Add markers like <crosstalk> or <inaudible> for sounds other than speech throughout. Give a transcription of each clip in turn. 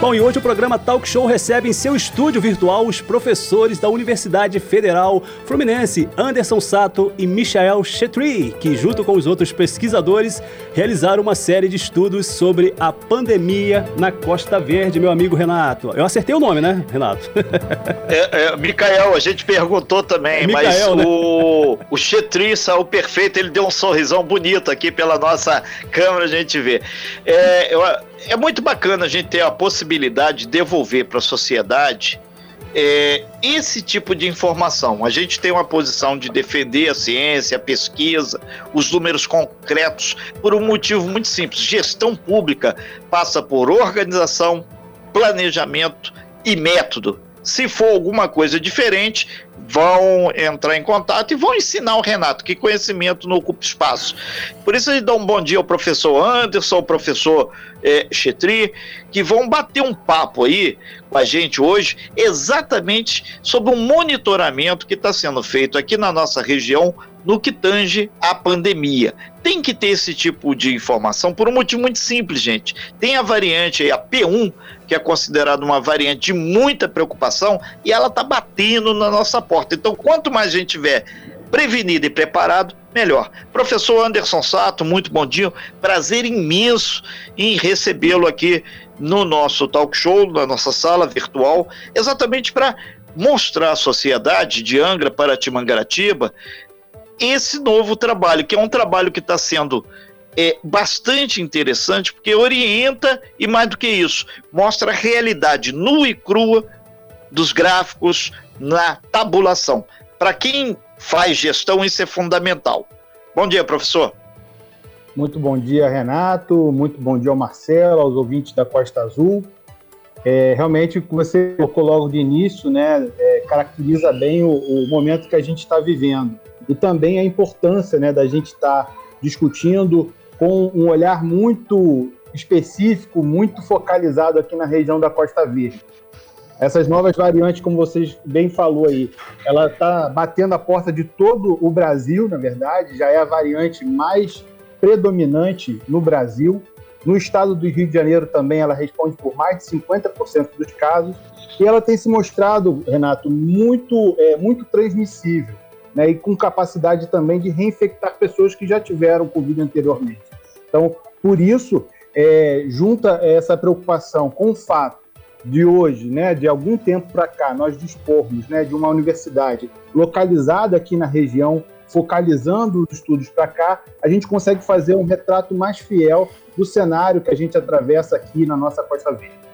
Bom, e hoje o programa Talk Show recebe em seu estúdio virtual os professores da Universidade Federal Fluminense, Anderson Sato e Michael Chetri, que junto com os outros pesquisadores realizaram uma série de estudos sobre a pandemia na Costa Verde, meu amigo Renato. Eu acertei o nome, né, Renato? <laughs> É, é, Micael, a gente perguntou também, é mas né? o, o Chetri saiu perfeito, ele deu um sorrisão bonito aqui pela nossa câmera, a gente vê. É, eu, é muito bacana a gente ter a possibilidade de devolver para a sociedade é, esse tipo de informação. A gente tem uma posição de defender a ciência, a pesquisa, os números concretos, por um motivo muito simples: gestão pública passa por organização, planejamento e método. Se for alguma coisa diferente, vão entrar em contato e vão ensinar o Renato que conhecimento não ocupa espaço. Por isso, ele dá um bom dia ao professor Anderson, ao professor é, Chetri, que vão bater um papo aí com a gente hoje, exatamente sobre um monitoramento que está sendo feito aqui na nossa região no que tange à pandemia. Tem que ter esse tipo de informação por um motivo muito simples, gente. Tem a variante aí, a P1, que é considerada uma variante de muita preocupação, e ela está batendo na nossa porta. Então, quanto mais a gente tiver prevenido e preparado, melhor. Professor Anderson Sato, muito bom dia. Prazer imenso em recebê-lo aqui no nosso talk show, na nossa sala virtual, exatamente para mostrar à sociedade de Angra para Timangaratiba esse novo trabalho, que é um trabalho que está sendo é, bastante interessante, porque orienta e, mais do que isso, mostra a realidade nua e crua dos gráficos na tabulação. Para quem faz gestão, isso é fundamental. Bom dia, professor. Muito bom dia, Renato. Muito bom dia ao Marcelo, aos ouvintes da Costa Azul. É, realmente, o que você colocou logo de início, né, é, caracteriza bem o, o momento que a gente está vivendo e também a importância né, da gente estar tá discutindo com um olhar muito específico, muito focalizado aqui na região da Costa Verde. Essas novas variantes, como vocês bem falou aí, ela está batendo a porta de todo o Brasil, na verdade, já é a variante mais predominante no Brasil. No estado do Rio de Janeiro também ela responde por mais de 50% dos casos e ela tem se mostrado, Renato, muito, é, muito transmissível né, e com capacidade também de reinfectar pessoas que já tiveram Covid anteriormente. Então, por isso, é, junta essa preocupação com o fato de hoje, né, de algum tempo para cá, nós dispormos né, de uma universidade localizada aqui na região, focalizando os estudos para cá, a gente consegue fazer um retrato mais fiel do cenário que a gente atravessa aqui na nossa Costa Verde.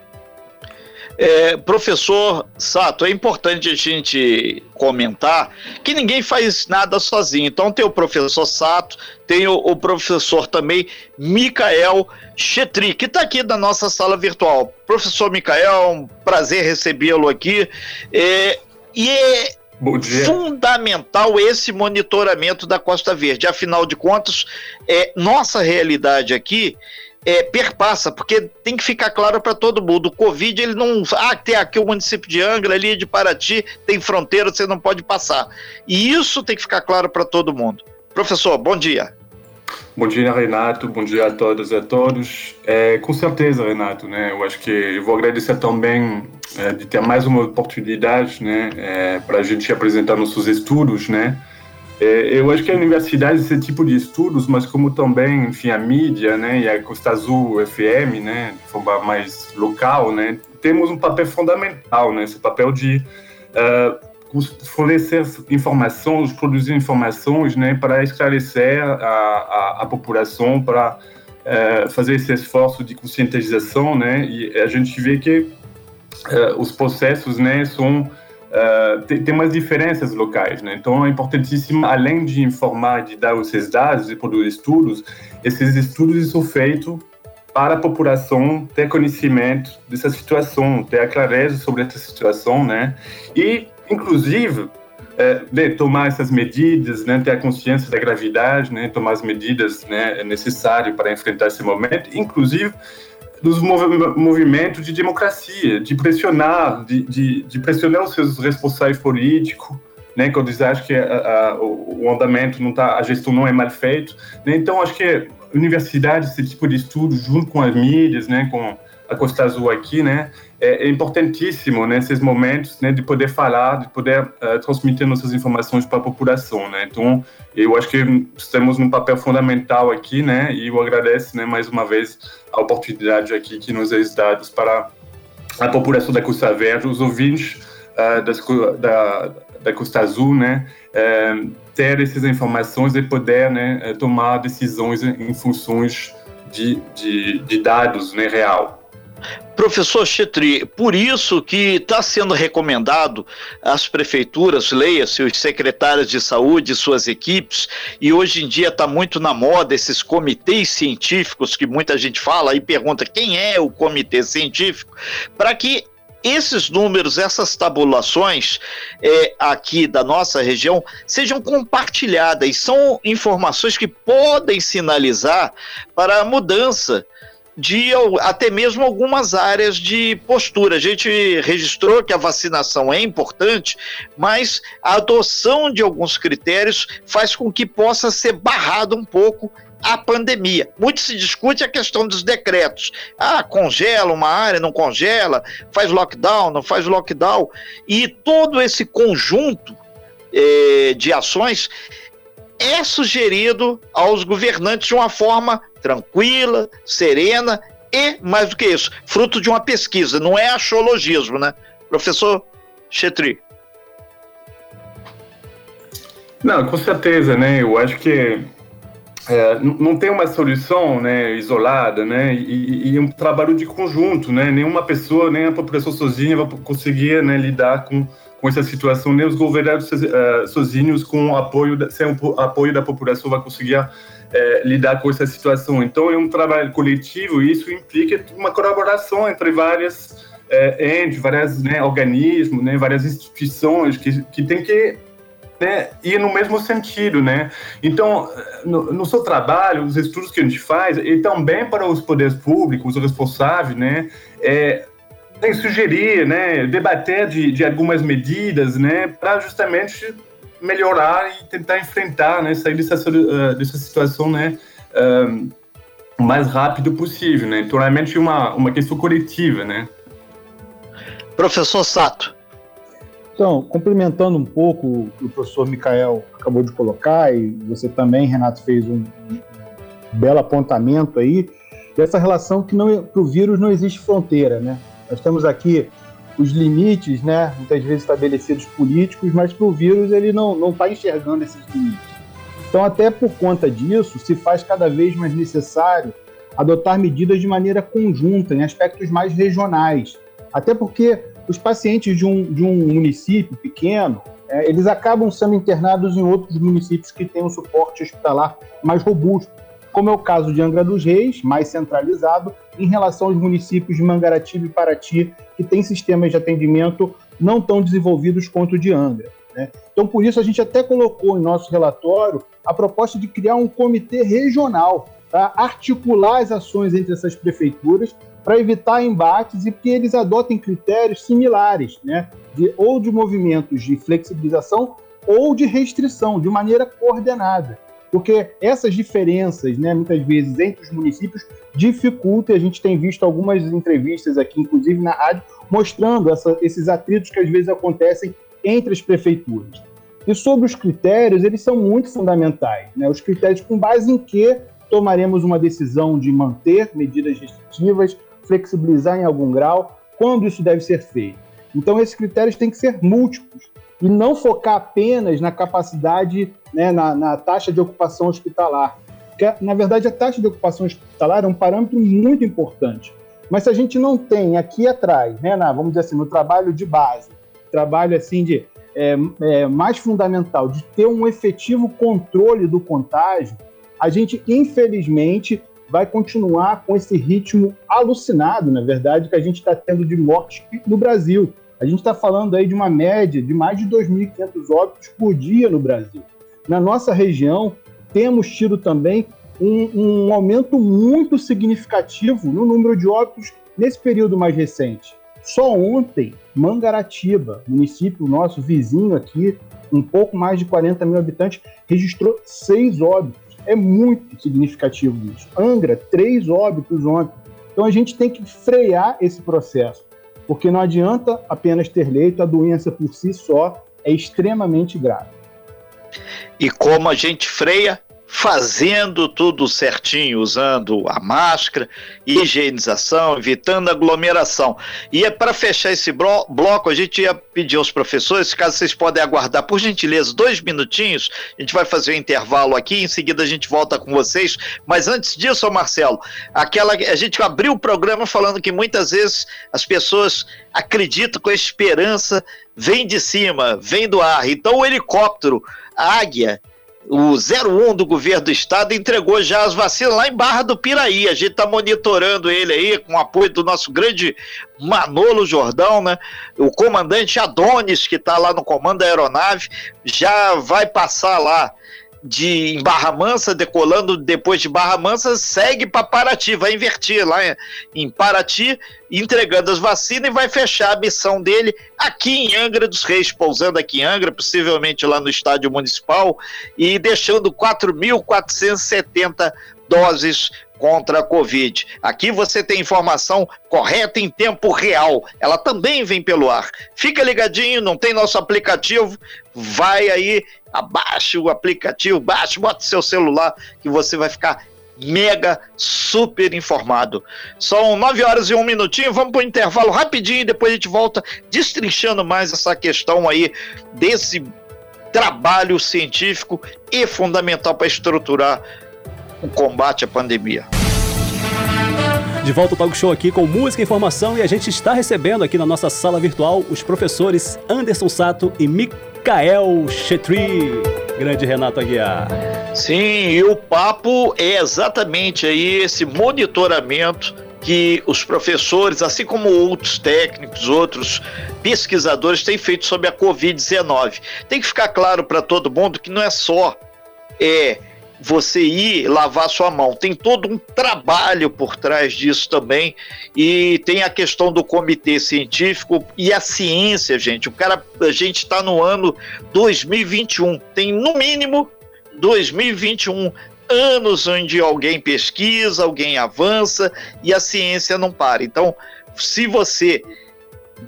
É, professor Sato, é importante a gente comentar que ninguém faz nada sozinho. Então tem o professor Sato, tem o, o professor também Micael Chetri, que está aqui na nossa sala virtual. Professor Micael, um prazer recebê-lo aqui. É, e é fundamental esse monitoramento da Costa Verde. Afinal de contas, é, nossa realidade aqui é, perpassa, porque tem que ficar claro para todo mundo. O Covid, ele não. Ah, tem aqui o município de Angra, ali de Paraty, tem fronteira, você não pode passar. E isso tem que ficar claro para todo mundo. Professor, bom dia. Bom dia, Renato. Bom dia a todas e a todos. É, com certeza, Renato, né? Eu acho que eu vou agradecer também é, de ter mais uma oportunidade, né, é, para a gente apresentar nossos estudos, né? É, eu acho que a universidade, esse tipo de estudos, mas como também, enfim, a mídia, né, e a Costa Azul FM, né, de forma mais local, né, temos um papel fundamental, né, esse papel de uh, fornecer informações, produzir informações, né, para esclarecer a, a, a população, para uh, fazer esse esforço de conscientização, né, e a gente vê que uh, os processos, né, são Uh, tem, tem, umas diferenças locais, né? Então é importantíssimo, além de informar, de dar esses dados e produzir estudos, esses estudos são feitos para a população ter conhecimento dessa situação, ter a clareza sobre essa situação, né? E, inclusive, é, tomar essas medidas, né, ter a consciência da gravidade, né, tomar as medidas né, necessárias para enfrentar esse momento, inclusive dos movimentos de democracia, de pressionar, de, de, de pressionar os seus responsáveis políticos né, quando eles acham que a, a, o, andamento não tá, a gestão não é mal feita. Né? Então, acho que universidade, esse tipo de estudo, junto com as mídias, né, com a Costa Azul aqui, né, é, é importantíssimo nesses né, momentos, né, de poder falar, de poder uh, transmitir nossas informações para a população, né. Então, eu acho que estamos num papel fundamental aqui, né, e eu agradeço, né, mais uma vez a oportunidade aqui que nos é dada para a população da Costa Verde, os ouvintes uh, das, da, da Costa Azul, né, uh, ter essas informações e poder, né, tomar decisões em funções de, de, de dados, né, real. Professor Chetri, por isso que está sendo recomendado às prefeituras, leia-se, os secretários de saúde, suas equipes, e hoje em dia está muito na moda esses comitês científicos que muita gente fala e pergunta quem é o comitê científico, para que esses números, essas tabulações é, aqui da nossa região sejam compartilhadas. São informações que podem sinalizar para a mudança de até mesmo algumas áreas de postura. A gente registrou que a vacinação é importante, mas a adoção de alguns critérios faz com que possa ser barrado um pouco a pandemia. Muito se discute a questão dos decretos. Ah, congela uma área, não congela, faz lockdown, não faz lockdown. E todo esse conjunto eh, de ações é sugerido aos governantes de uma forma tranquila, serena e, mais do que isso, fruto de uma pesquisa, não é axiologismo, né? Professor Chetri. Não, com certeza, né? Eu acho que é, não tem uma solução né, isolada, né? E, e, um trabalho de conjunto, né? Nenhuma pessoa, nem a população sozinha vai conseguir né, lidar com, com essa situação, nem os governados uh, sozinhos com apoio, sem o apoio da população vai conseguir é, lidar com essa situação. Então, é um trabalho coletivo e isso implica uma colaboração entre várias é, entes, vários né, organismos, né, várias instituições que, que tem que né, ir no mesmo sentido, né? Então, no, no, seu trabalho, os estudos que a gente faz, e também para os poderes públicos, os responsáveis, né, é, tem sugerir, né, debater de, de algumas medidas, né, para justamente melhorar e tentar enfrentar, né, sair dessa, uh, dessa situação, né, uh, o mais rápido possível, né? Então, realmente uma, uma questão coletiva, né? Professor Sato. Então, complementando um pouco o que o professor Micael acabou de colocar, e você também, Renato, fez um, belo apontamento aí, dessa relação que para o vírus não existe fronteira, né? Nós temos aqui os limites, né, muitas vezes estabelecidos políticos, mas para o vírus ele não está enxergando esses limites. Então, até por conta disso, se faz cada vez mais necessário adotar medidas de maneira conjunta, em aspectos mais regionais. Até porque os pacientes de um, de um município pequeno, é, eles acabam sendo internados em outros municípios que têm um suporte hospitalar mais robusto, como é o caso de Angra dos Reis, mais centralizado, em relação aos municípios de Mangaratiba e Paraty, que têm sistemas de atendimento não tão desenvolvidos quanto o de Angra. Né? Então, por isso, a gente até colocou em nosso relatório a proposta de criar um comitê regional para articular as ações entre essas prefeituras para evitar embates e que eles adotem critérios similares, né? de, ou de movimentos de flexibilização ou de restrição, de maneira coordenada porque essas diferenças, né, muitas vezes entre os municípios, dificultam. A gente tem visto algumas entrevistas aqui, inclusive na rádio, mostrando essa, esses atritos que às vezes acontecem entre as prefeituras. E sobre os critérios, eles são muito fundamentais. Né? Os critérios com base em que tomaremos uma decisão de manter medidas restritivas, flexibilizar em algum grau, quando isso deve ser feito. Então, esses critérios têm que ser múltiplos e não focar apenas na capacidade, né, na, na taxa de ocupação hospitalar. Porque, na verdade, a taxa de ocupação hospitalar é um parâmetro muito importante. Mas se a gente não tem aqui atrás, né, na, vamos dizer assim, no trabalho de base, trabalho assim de é, é, mais fundamental, de ter um efetivo controle do contágio, a gente, infelizmente, vai continuar com esse ritmo alucinado, na verdade, que a gente está tendo de mortes no Brasil. A gente está falando aí de uma média de mais de 2.500 óbitos por dia no Brasil. Na nossa região, temos tido também um, um, aumento muito significativo no número de óbitos nesse período mais recente. Só ontem, Mangaratiba, município nosso vizinho aqui, um pouco mais de 40 mil habitantes, registrou seis óbitos. É muito significativo isso. Angra, três óbitos ontem. Então a gente tem que frear esse processo, porque não adianta apenas ter leito, a doença por si só é extremamente grave. E como a gente freia? Fazendo tudo certinho, usando a máscara, higienização, evitando aglomeração. E é para fechar esse bloco, a gente ia pedir aos professores, caso vocês podem aguardar, por gentileza, dois minutinhos, a gente vai fazer um intervalo aqui, em seguida a gente volta com vocês. Mas antes disso, Marcelo, aquela a gente abriu o programa falando que muitas vezes as pessoas acreditam com a esperança vem de cima, vem do ar. Então o helicóptero, a águia, o 01 do governo do estado entregou já as vacinas lá em Barra do Piraí. A gente está monitorando ele aí com o apoio do nosso grande Manolo Jordão, né? O comandante Adonis, que está lá no comando da aeronave, já vai passar lá de em Barra Mansa, decolando depois de Barra Mansa, segue para Paraty, vai invertir lá em Paraty, entregando as vacinas e vai fechar a missão dele aqui em Angra dos Reis, pousando aqui em Angra, possivelmente lá no estádio municipal, e deixando 4.470 doses contra a Covid. Aqui você tem informação correta em tempo real. Ela também vem pelo ar. Fica ligadinho, não tem nosso aplicativo? Vai aí, abaixe o aplicativo, baixe, bota seu celular que você vai ficar mega super informado. São nove horas e um minutinho, vamos para o intervalo rapidinho e depois a gente volta destrinchando mais essa questão aí desse trabalho científico e fundamental para estruturar o combate à pandemia. De volta ao Talk Show aqui com música e informação e a gente está recebendo aqui na nossa sala virtual os professores Anderson Sato e Mikael Chetri. Grande Renato Aguiar. Sim, e o papo é exatamente aí esse monitoramento que os professores, assim como outros técnicos, outros pesquisadores têm feito sobre a Covid-19. Tem que ficar claro para todo mundo que não é só é, você ir lavar sua mão. Tem todo um trabalho por trás disso também. E tem a questão do comitê científico e a ciência, gente. O cara, a gente está no ano 2021. Tem no mínimo 2021 anos onde alguém pesquisa, alguém avança e a ciência não para. Então, se você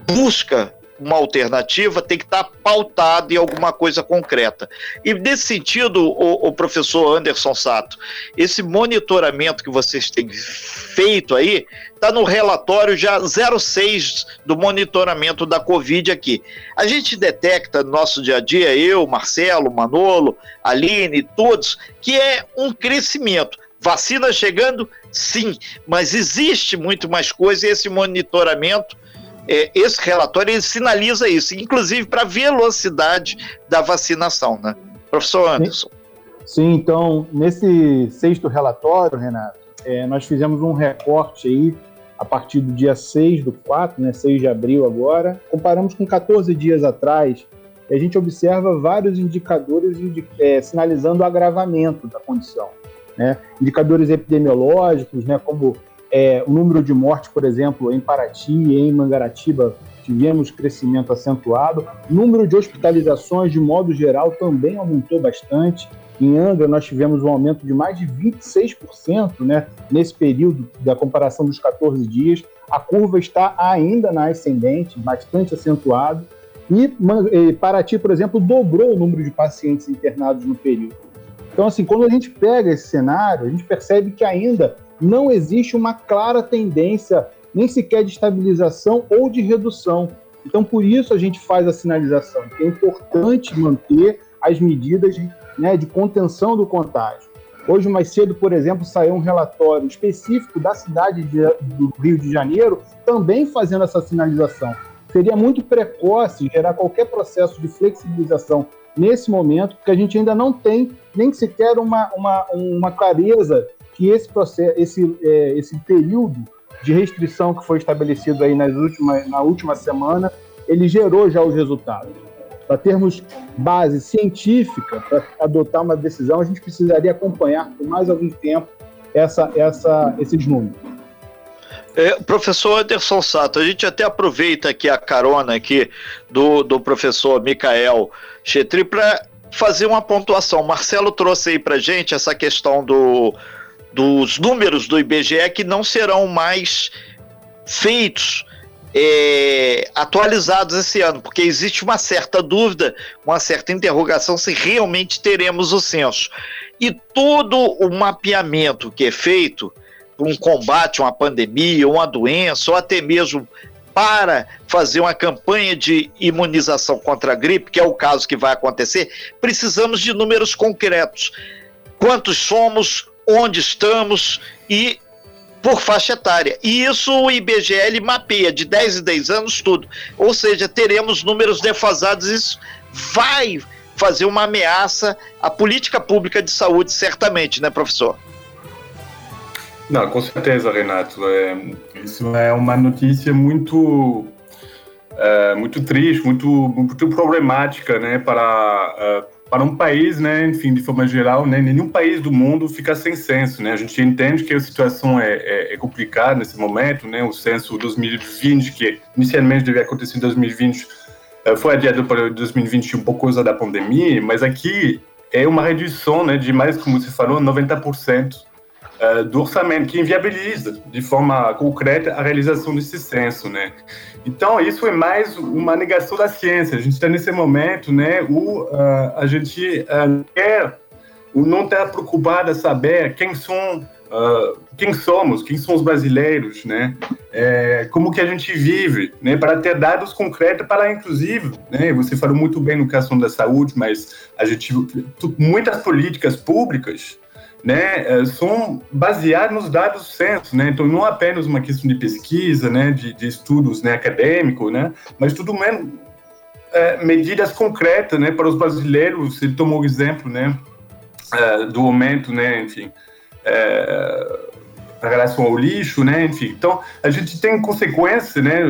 busca uma alternativa tem que estar pautado em alguma coisa concreta. E nesse sentido, o, o, professor Anderson Sato, esse monitoramento que vocês têm feito aí está no relatório já 06 do monitoramento da Covid aqui. A gente detecta no nosso dia a dia, eu, Marcelo, Manolo, Aline, todos, que é um crescimento. Vacina chegando? Sim, mas existe muito mais coisa e esse monitoramento é, esse relatório ele sinaliza isso, inclusive para a velocidade da vacinação, né? Professor Anderson. Sim, então, nesse sexto relatório, Renato, é, nós fizemos um recorte aí a partir do dia 6 do 4, né, 6 de abril agora, comparamos com 14 dias atrás, e a gente observa vários indicadores é, sinalizando o agravamento da condição. Né? Indicadores epidemiológicos, né, como é, o número de mortes, por exemplo, em Paraty e em Mangaratiba, tivemos crescimento acentuado. O número de hospitalizações, de modo geral, também aumentou bastante. Em Angra, nós tivemos um aumento de mais de 26% né, nesse período da comparação dos 14 dias. A curva está ainda na ascendente, bastante acentuado. E Paraty, por exemplo, dobrou o número de pacientes internados no período. Então, assim, quando a gente pega esse cenário, a gente percebe que ainda não existe uma clara tendência, nem sequer de estabilização ou de redução. Então, por isso a gente faz a sinalização, que é importante manter as medidas né, de contenção do contágio. Hoje, mais cedo, por exemplo, saiu um relatório específico da cidade de, do Rio de Janeiro, também fazendo essa sinalização. Seria muito precoce gerar qualquer processo de flexibilização nesse momento, porque a gente ainda não tem nem sequer uma, uma, uma clareza que esse processo, esse, é, esse período de restrição que foi estabelecido aí nas últimas, na última semana, ele gerou já os resultados. Para termos base científica para adotar uma decisão, a gente precisaria acompanhar por mais algum tempo essa, essa, esses números. É, professor Anderson Sato, a gente até aproveita aqui a carona aqui do, do professor Micael Chetri para fazer uma pontuação. Marcelo trouxe aí para gente essa questão do, dos números do IBGE que não serão mais feitos é, atualizados esse ano, porque existe uma certa dúvida, uma certa interrogação se realmente teremos o censo. E todo o mapeamento que é feito um combate uma pandemia, uma doença, ou até mesmo para fazer uma campanha de imunização contra a gripe, que é o caso que vai acontecer, precisamos de números concretos. Quantos somos, onde estamos e por faixa etária. E isso o IBGL mapeia de 10 em 10 anos tudo. Ou seja, teremos números defasados. Isso vai fazer uma ameaça à política pública de saúde, certamente, né, professor? Não, com certeza, Renato. É, isso é uma notícia muito, é, muito triste, muito, muito problemática, né, para, é, para um país, né, enfim, de forma geral, né, nenhum país do mundo fica sem censo, né. A gente entende que a situação é, é, é complicada nesse momento, né. O censo 2020, que inicialmente devia acontecer em 2020, é, foi adiado para 2021 por causa da pandemia, mas aqui é uma redução, né, de mais, como você falou, 90% uh, do orçamento, que inviabiliza de forma concreta a realização desse censo, né? Então, isso é mais uma negação da ciência. A gente está nesse momento, né, o, uh, a gente uh, quer não estar preocupado a saber quem são Uh, quem somos, quem são os brasileiros, né? É, como que a gente vive, né? Para ter dados concretos para, inclusive, né? Você falou muito bem no caso da saúde, mas a gente muitas políticas públicas né, é, são baseados nos dados do censo, né, então não apenas uma questão de pesquisa, né, de, de estudos né, acadêmicos, né, mas tudo menos é, medidas concretas, né, para os brasileiros, ele tomou o exemplo, né, é, do aumento, né, enfim, é, relação ao lixo, né, enfim, então a gente tem consequências, né,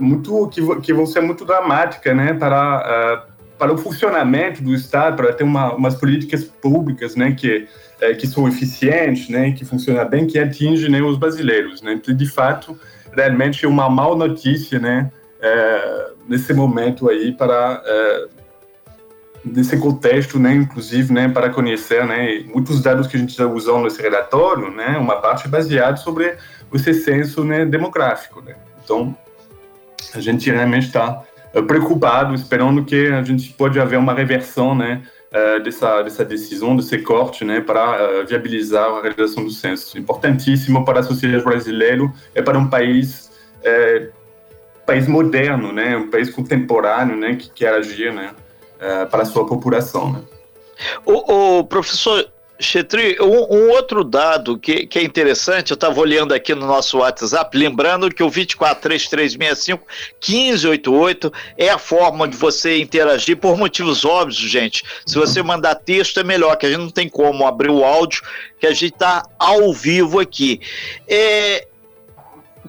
muito, que, que vão ser muito dramáticas, né, para, uh, para o funcionamento do Estado, para ter uma, umas políticas públicas, né, que é, que são eficientes, né, que funcionam bem, que atingem né, os brasileiros. Né? Então, de fato, realmente é uma mal notícia, né, é, nesse momento aí para é, contexto, né, inclusive, né, para conhecer, né, muitos dados que a gente está usando nesse relatório, né, uma parte baseada sobre esse censo, né, demográfico, né. Então, a gente realmente está preocupado, esperando que a gente pode haver uma reversão, né, uh, dessa, dessa decisão, desse corte, né, para uh, viabilizar a realização do censo. Importantíssimo para a sociedade brasileira e para um país país moderno, né, um país contemporâneo, né, que quer agir, né, para a sua população, né. O, o professor Chetri, um, um, outro dado que, que é interessante, eu estava olhando aqui no nosso WhatsApp, lembrando que o 243365-1588 é a forma de você interagir por motivos óbvios, gente. Se você mandar texto é melhor, que a gente não tem como abrir o áudio, que a gente está ao vivo aqui. É,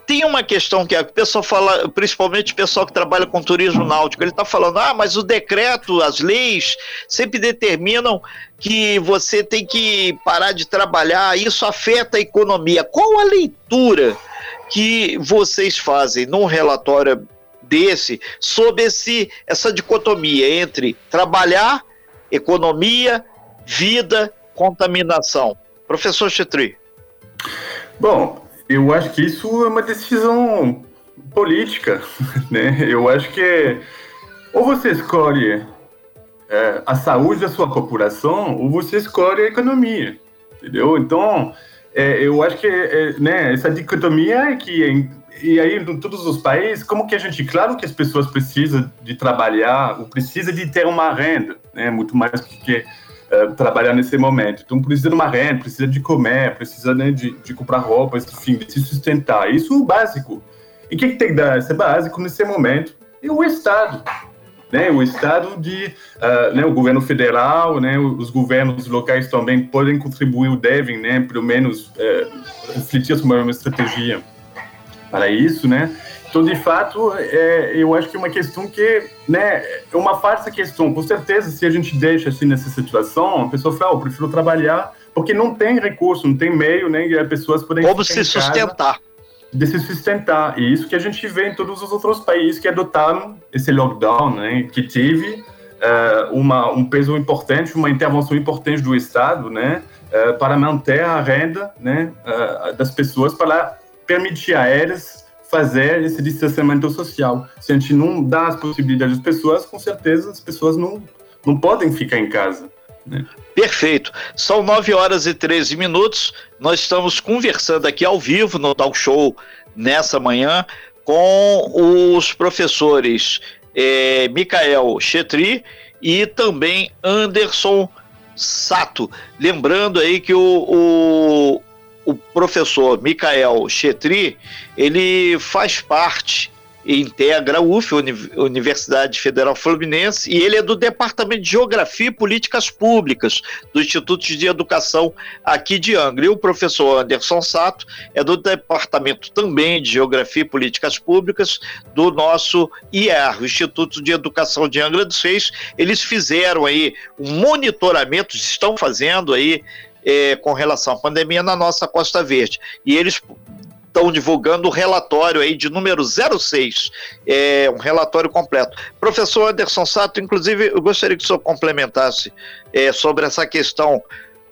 tem uma questão que a pessoa fala, principalmente o pessoal que trabalha com turismo náutico, ele está falando, ah, mas o decreto, as leis sempre determinam que você tem que parar de trabalhar, isso afeta a economia. Qual a leitura que vocês fazem num relatório desse sobre esse, essa dicotomia entre trabalhar, economia, vida, contaminação? Professor Chetri. Bom, eu acho que isso é uma decisão política, <laughs> né? Eu acho que ou você escolhe é, a saúde da sua população ou você escolhe a economia, entendeu? Então, é, eu acho que é, né, essa dicotomia é que e aí em todos os países, como que a gente, claro que as pessoas precisam de trabalhar, ou precisa de ter uma renda, né? Muito mais do que eh, trabalhar nesse momento. Então precisa de uma renda, precisa de comer, precisa né, de, de comprar roupas, enfim, de se sustentar. Isso é o básico. E o que, que tem que dar esse básico nesse momento? É o Estado. Né, o Estado de, uh, né, o governo federal, né, os governos locais também podem contribuir, devem, né, pelo menos, uh, sobre uma estratégia para isso, né, então, de fato, é, eu acho que é uma questão que, né, é uma falsa questão. Com certeza, se a gente deixa assim nessa situação, a pessoa fala, oh, eu prefiro trabalhar, porque não tem recurso, não tem meio, né, e as pessoas podem... Como se sustentar. de se sustentar. E isso que a gente vê em todos os outros países que adotaram esse lockdown, né, que teve uh, uma, um peso importante, uma intervenção importante do Estado, né, uh, para manter a renda né, uh, das pessoas, para permitir a elas fazer esse distanciamento social. Se a gente não dá as possibilidades às pessoas, com certeza as pessoas não, não podem ficar em casa. Né? Perfeito. São 9 horas e 13 minutos. Nós estamos conversando aqui ao vivo no Talk Show nessa manhã com os professores é, Micael Chetri e também Anderson Sato. Lembrando aí que o, o, o professor Micael Chetri, ele faz parte integra a UF, Universidade Federal Fluminense, e ele é do Departamento de Geografia e Políticas Públicas do Instituto de Educação aqui de Angra. E o professor Anderson Sato é do Departamento também de Geografia e Políticas Públicas do nosso IER, Instituto de Educação de Angra dos Reis. Eles fizeram aí um monitoramento, estão fazendo aí é, com relação à pandemia na nossa Costa Verde. E eles estão divulgando o relatório aí de número 06, é, um relatório completo. Professor Anderson Sato, inclusive, eu gostaria que o senhor complementasse é, sobre essa questão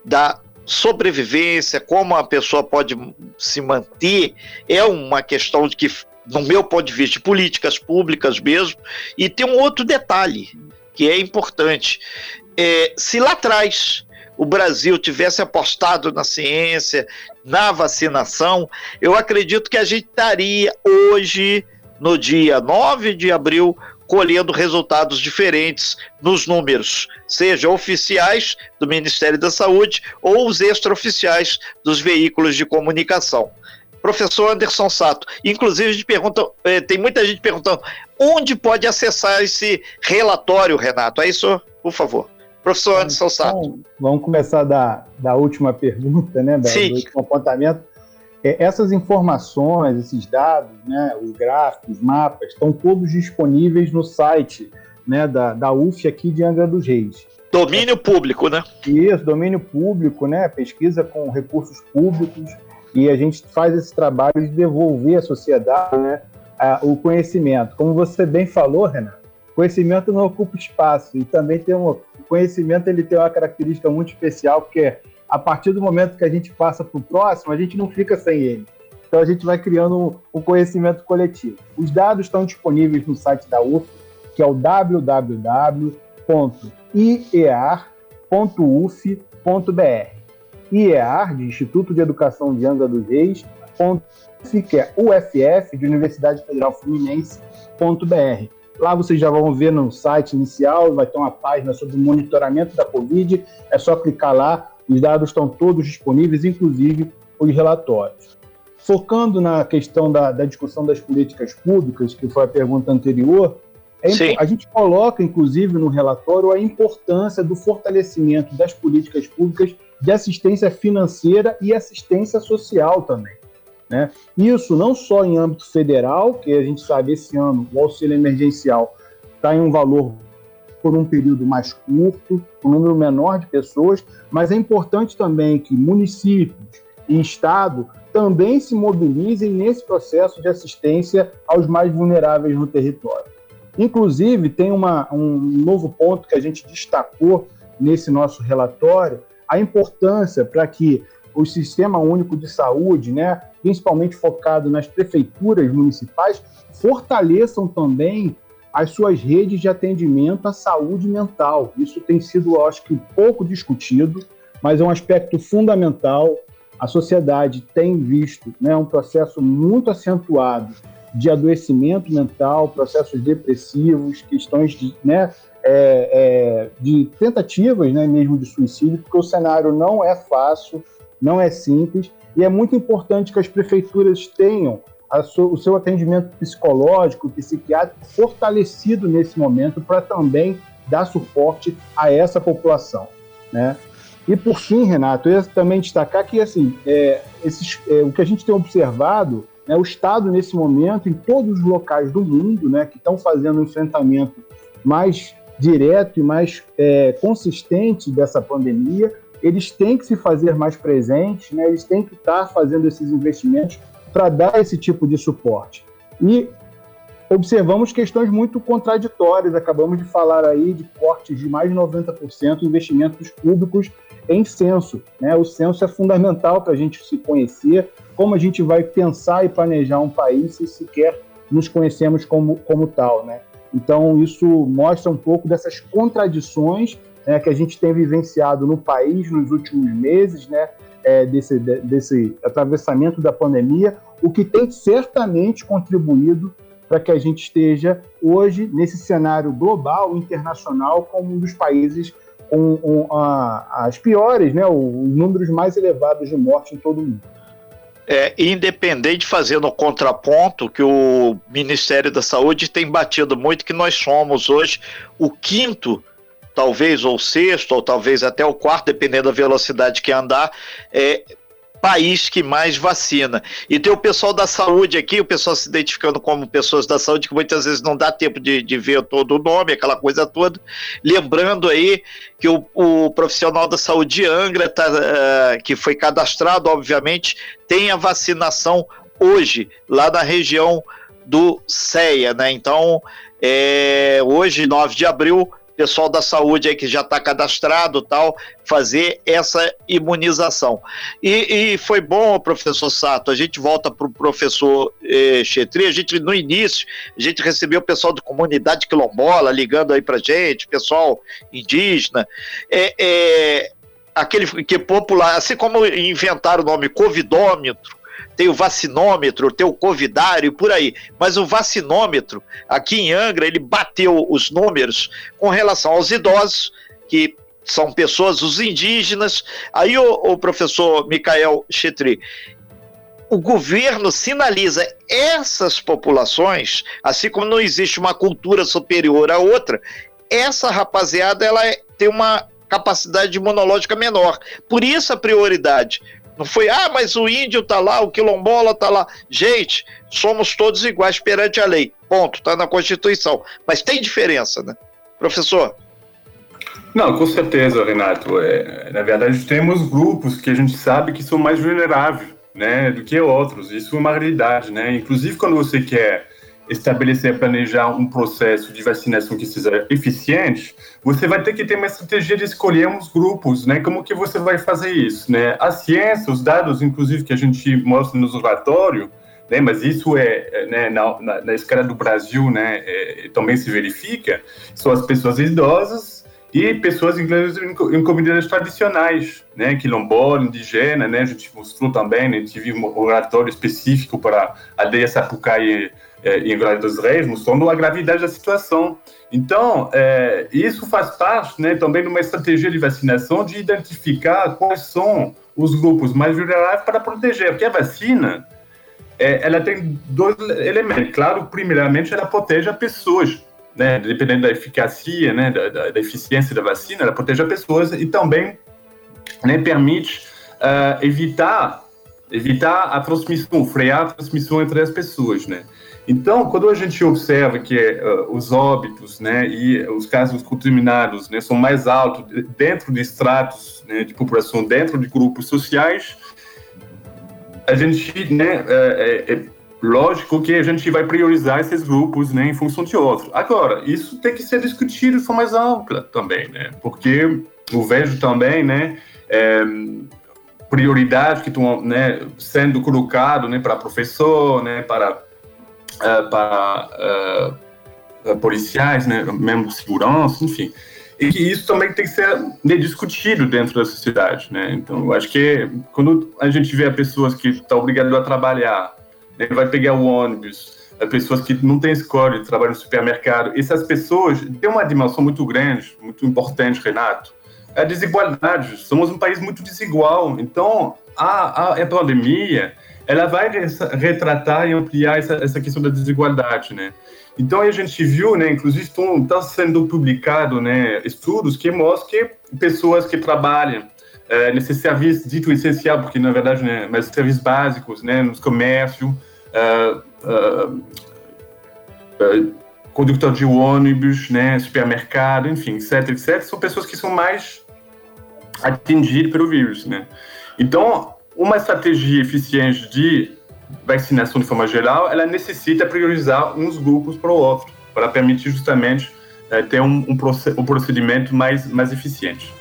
da sobrevivência, como a pessoa pode se manter, é uma questão de que, no meu ponto de vista, de políticas públicas mesmo, e tem um outro detalhe que é importante. É, se lá atrás o Brasil tivesse apostado na ciência, na vacinação, eu acredito que a gente estaria hoje, no dia 9 de abril, colhendo resultados diferentes nos números, seja oficiais do Ministério da Saúde ou os extraoficiais dos veículos de comunicação. Professor Anderson Sato, inclusive pergunta, eh, tem muita gente perguntando onde pode acessar esse relatório, Renato? É isso, por favor. Professor Anderson Sato. Então, vamos começar da, da última pergunta, né? Da, Sim. Do último apontamento. É, essas informações, esses dados, né, os gráficos, mapas, estão todos disponíveis no site né, da, da UF aqui de Angra dos Reis. Domínio público, né? Isso, domínio público, né? Pesquisa com recursos públicos e a gente faz esse trabalho de devolver à sociedade né, a, o conhecimento. Como você bem falou, Renato, conhecimento não ocupa espaço e também tem um, o conhecimento ele tem uma característica muito especial, porque é, a partir do momento que a gente passa para o próximo, a gente não fica sem ele. Então a gente vai criando um, conhecimento coletivo. Os dados estão disponíveis no site da UF, que é o www.ier.uf.br. IEAR, de Instituto de Educação de Angra dos Reis, que é UFF, de Universidade Federal Fluminense.br. Lá vocês já vão ver no site inicial, vai ter uma página sobre o monitoramento da Covid. É só clicar lá, os dados estão todos disponíveis, inclusive os relatórios. Focando na questão da, da discussão das políticas públicas, que foi a pergunta anterior, é, a gente coloca, inclusive, no relatório a importância do fortalecimento das políticas públicas de assistência financeira e assistência social também. Né? Isso não só em âmbito federal, que a gente sabe esse ano o auxílio emergencial está em um valor por um período mais curto, um número menor de pessoas, mas é importante também que municípios e Estado também se mobilizem nesse processo de assistência aos mais vulneráveis no território. Inclusive, tem uma, um novo ponto que a gente destacou nesse nosso relatório, a importância para que o Sistema Único de Saúde, né, principalmente focado nas prefeituras municipais, fortaleçam também as suas redes de atendimento à saúde mental. Isso tem sido, acho que, pouco discutido, mas é um aspecto fundamental. A sociedade tem visto né, um processo muito acentuado de adoecimento mental, processos depressivos, questões de, né, é, é, de tentativas né, mesmo de suicídio, porque o cenário não é fácil, não é simples e é muito importante que as prefeituras tenham o seu atendimento psicológico, psiquiátrico fortalecido nesse momento para também dar suporte a essa população, né? E por fim, Renato, eu ia também destacar que assim, é, esses, é, o que a gente tem observado, né, o Estado nesse momento, em todos os locais do mundo, né, que estão fazendo um enfrentamento mais direto e mais é, consistente dessa pandemia, eles têm que se fazer mais presentes, né? eles têm que estar fazendo esses investimentos para dar esse tipo de suporte. E observamos questões muito contraditórias. Acabamos de falar aí de cortes de mais de 90% em investimentos públicos em censo. Né? O censo é fundamental para a gente se conhecer, como a gente vai pensar e planejar um país se sequer nos conhecemos como, como tal. Né? Então, isso mostra um pouco dessas contradições né, que a gente tem vivenciado no país nos últimos meses, né, é, desse, desse atravessamento da pandemia, o que tem certamente contribuído para que a gente esteja hoje nesse cenário global, internacional, como um dos países com, a, as piores, né, os números mais elevados de morte em todo o mundo. É, independente fazendo o contraponto que o Ministério da Saúde tem batido muito que nós somos hoje o quinto talvez ou sexto ou talvez até o quarto dependendo da velocidade que andar é, país que mais vacina. E tem o pessoal da saúde aqui, o pessoal se identificando como pessoas da saúde, que muitas vezes não dá tempo de, de ver todo o nome, aquela coisa toda. Lembrando aí que o, o profissional da saúde Angra, tá, uh, que foi cadastrado, obviamente, tem a vacinação hoje, lá na região do CEA, né? Então, é, hoje, 9 de abril, pessoal da saúde aí que já está cadastrado tal, fazer essa imunização. E, e, foi bom, professor Sato, a gente volta para o professor eh, Chetri, a gente no início, a gente recebeu o pessoal da comunidade quilombola ligando aí para gente, pessoal indígena, é, é, aquele que popular, assim como inventaram o nome covidômetro, tem o vacinômetro, tem o covidário e por aí. Mas o vacinômetro, aqui em Angra, ele bateu os números com relação aos idosos, que são pessoas, os indígenas. Aí o, o professor Michael Chetri, o governo sinaliza essas populações, assim como não existe uma cultura superior à outra, essa rapaziada ela é, tem uma capacidade imunológica menor. Por isso a prioridade. Não foi, ah, mas o índio tá lá, o quilombola tá lá. Gente, somos todos iguais perante a lei. Ponto, tá na Constituição. Mas tem diferença, né? Professor? Não, com certeza, Renato. É, na verdade, temos grupos que a gente sabe que são mais vulneráveis né, do que outros. Isso é uma realidade. Né? Inclusive, quando você quer estabelecer, planejar um processo de vacinação que seja eficiente, você vai ter que ter uma estratégia de escolher uns grupos, né? Como que você vai fazer isso, né? A ciência, os dados, inclusive, que a gente mostra no relatório, né? Mas isso é, é né, na, na, na, escala do Brasil, né? É, também se verifica, são as pessoas idosas e pessoas em, comunidades tradicionais, né? Quilombola, indígena, né? A gente mostrou também, né? Tive um relatório específico para a aldeia Sapucaí é, Angra dos Reis, mostrando a gravidade da situação. Então, é, isso faz parte né, também de uma estratégia de vacinação de identificar quais são os grupos mais vulneráveis para proteger, porque a vacina é, ela tem dois elementos. Claro, primeiramente, ela protege as pessoas, né, dependendo da eficácia, né, da, da, da eficiência da vacina, ela protege as pessoas e também né, permite uh, evitar evitar a transmissão, frear a transmissão entre as pessoas, né? Então, quando a gente observa que uh, os óbitos né, e os casos contaminados né, são mais altos dentro de estratos né, de população, dentro de grupos sociais, a gente, né, é, é, é, lógico que a gente vai priorizar esses grupos né, em função de outros. Agora, isso tem que ser discutido de forma mais ampla também, né, porque eu vejo também, né, é, prioridades que estão né, sendo colocado né, para professor, né, para uh, para uh, policiais, né, de segurança, enfim. E que isso também tem que ser né, discutido dentro da sociedade, né? Então, eu acho que quando a gente vê pessoas que estão obrigadas a trabalhar, né, vai pegar o ônibus, pessoas que não têm escola, trabalham no supermercado, essas pessoas têm uma dimensão muito grande, muito importante, Renato, é a desigualdade. Somos um país muito desigual. Então, a, a, a pandemia ela vai retratar e ampliar essa, essa questão da desigualdade, né? Então a gente viu, né, inclusive estão tá sendo publicado, né, estudos que mostram que pessoas que trabalham é, nesse serviço dito essencial, porque na verdade, né, mas serviços básicos, né, nos comércios, uh, uh, uh, condutor de ônibus, né, supermercado, enfim, etc, etc, são pessoas que são mais atingidas pelo vírus, né? Então uma estratégia eficiente de vacinação de forma geral, ela necessita priorizar uns grupos para o outro, para permitir justamente é, ter um, um, procedimento mais, mais eficiente.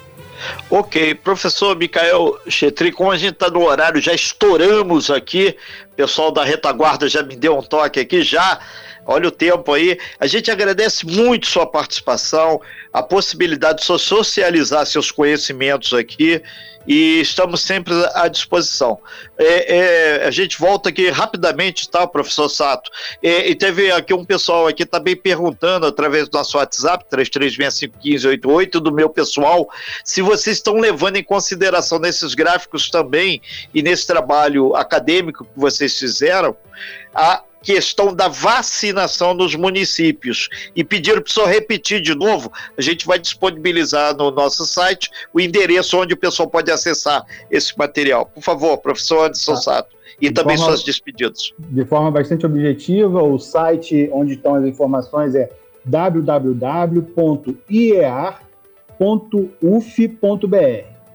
Ok, professor Micael Chetri, como a gente está no horário, já estouramos aqui, o pessoal da retaguarda já me deu um toque aqui, já Olha o tempo aí. A gente agradece muito sua participação, a possibilidade de socializar seus conhecimentos aqui e estamos sempre à disposição. É, é, a gente volta aqui rapidamente, tá, professor Sato? É, e teve aqui um pessoal aqui também perguntando através do nosso WhatsApp, 33651588, do meu pessoal, se vocês estão levando em consideração nesses gráficos também e nesse trabalho acadêmico que vocês fizeram, a questão da vacinação nos municípios e pediram para o senhor repetir de novo. A gente vai disponibilizar no nosso site o endereço onde o pessoal pode acessar esse material. Por favor, professor Anderson tá. Sato. E de também forma, suas despedidas. De forma bastante objetiva, o site onde estão as informações é www.iar.uf.br.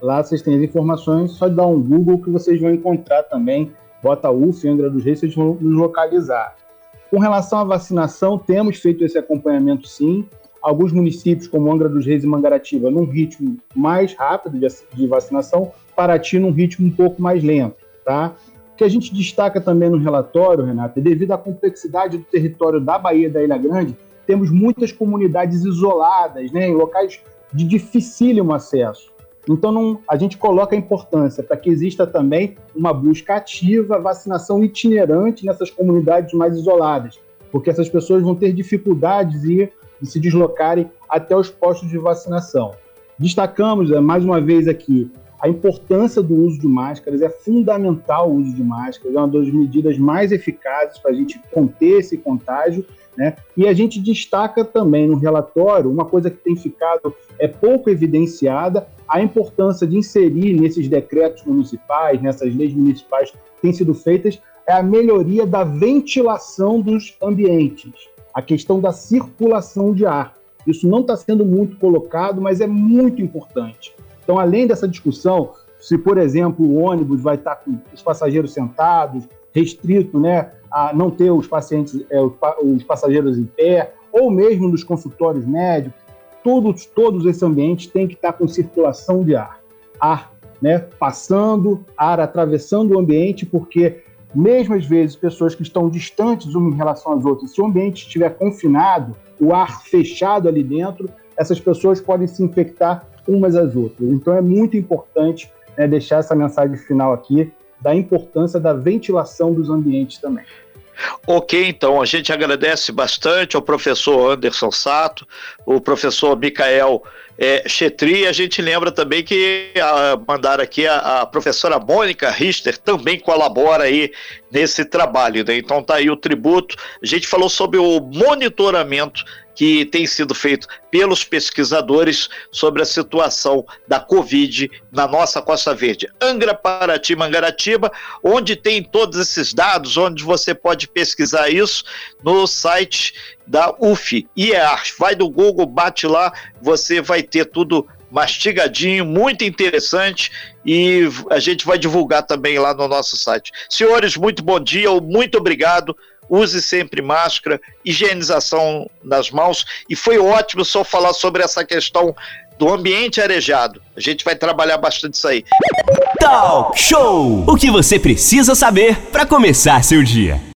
Lá vocês têm as informações, só dar um Google que vocês vão encontrar também bota UF, Angra dos Reis, vocês vão nos localizar. Com relação à vacinação, temos feito esse acompanhamento sim. Alguns municípios, como Angra dos Reis e Mangaratiba, num ritmo mais rápido de vacinação, Paraty num ritmo um pouco mais lento. Tá? O que a gente destaca também no relatório, Renato, é devido à complexidade do território da Bahia da Ilha Grande, temos muitas comunidades isoladas, né, em locais de dificílimo acesso. Então, não, a gente coloca a importância para que exista também uma busca ativa, vacinação itinerante nessas comunidades mais isoladas, porque essas pessoas vão ter dificuldades de, de se deslocarem até os postos de vacinação. Destacamos, é, mais uma vez aqui, a importância do uso de máscaras, é fundamental o uso de máscaras, é uma das medidas mais eficazes para a gente conter esse contágio né? E a gente destaca também no relatório uma coisa que tem ficado é pouco evidenciada, a importância de inserir nesses decretos municipais, nessas leis municipais que têm sido feitas, é a melhoria da ventilação dos ambientes, a questão da circulação de ar. Isso não está sendo muito colocado, mas é muito importante. Então, além dessa discussão, se, por exemplo, o ônibus vai estar com os passageiros sentados, restrito né, a não ter os pacientes, é, os passageiros em pé, ou mesmo nos consultórios médicos, todos, todos esses ambientes têm que estar com circulação de ar. Ar né, passando, ar atravessando o ambiente, porque mesmo às vezes pessoas que estão distantes umas em relação às outras, se o ambiente estiver confinado, o ar fechado ali dentro, essas pessoas podem se infectar umas às outras. Então é muito importante né, deixar essa mensagem final aqui da importância da ventilação dos ambientes também. Ok, então a gente agradece bastante ao professor Anderson Sato, o professor Micael é, Chetri, a gente lembra também que a, mandar aqui a, a, professora Mônica Richter também colabora aí nesse trabalho, né? Então tá aí o tributo. A gente falou sobre o monitoramento que tem sido feito pelos pesquisadores sobre a situação da Covid na nossa Costa Verde. Angra, Paraty, Mangaratiba, onde tem todos esses dados, onde você pode pesquisar isso no site da UF, IEAR. Vai do Google, bate lá, você vai ter tudo mastigadinho, muito interessante e a gente vai divulgar também lá no nosso site. Senhores, muito bom dia, muito obrigado use sempre máscara, higienização nas mãos. E foi ótimo só falar sobre essa questão do ambiente arejado. A gente vai trabalhar bastante isso aí. Talk Show! O que você precisa saber para começar seu dia.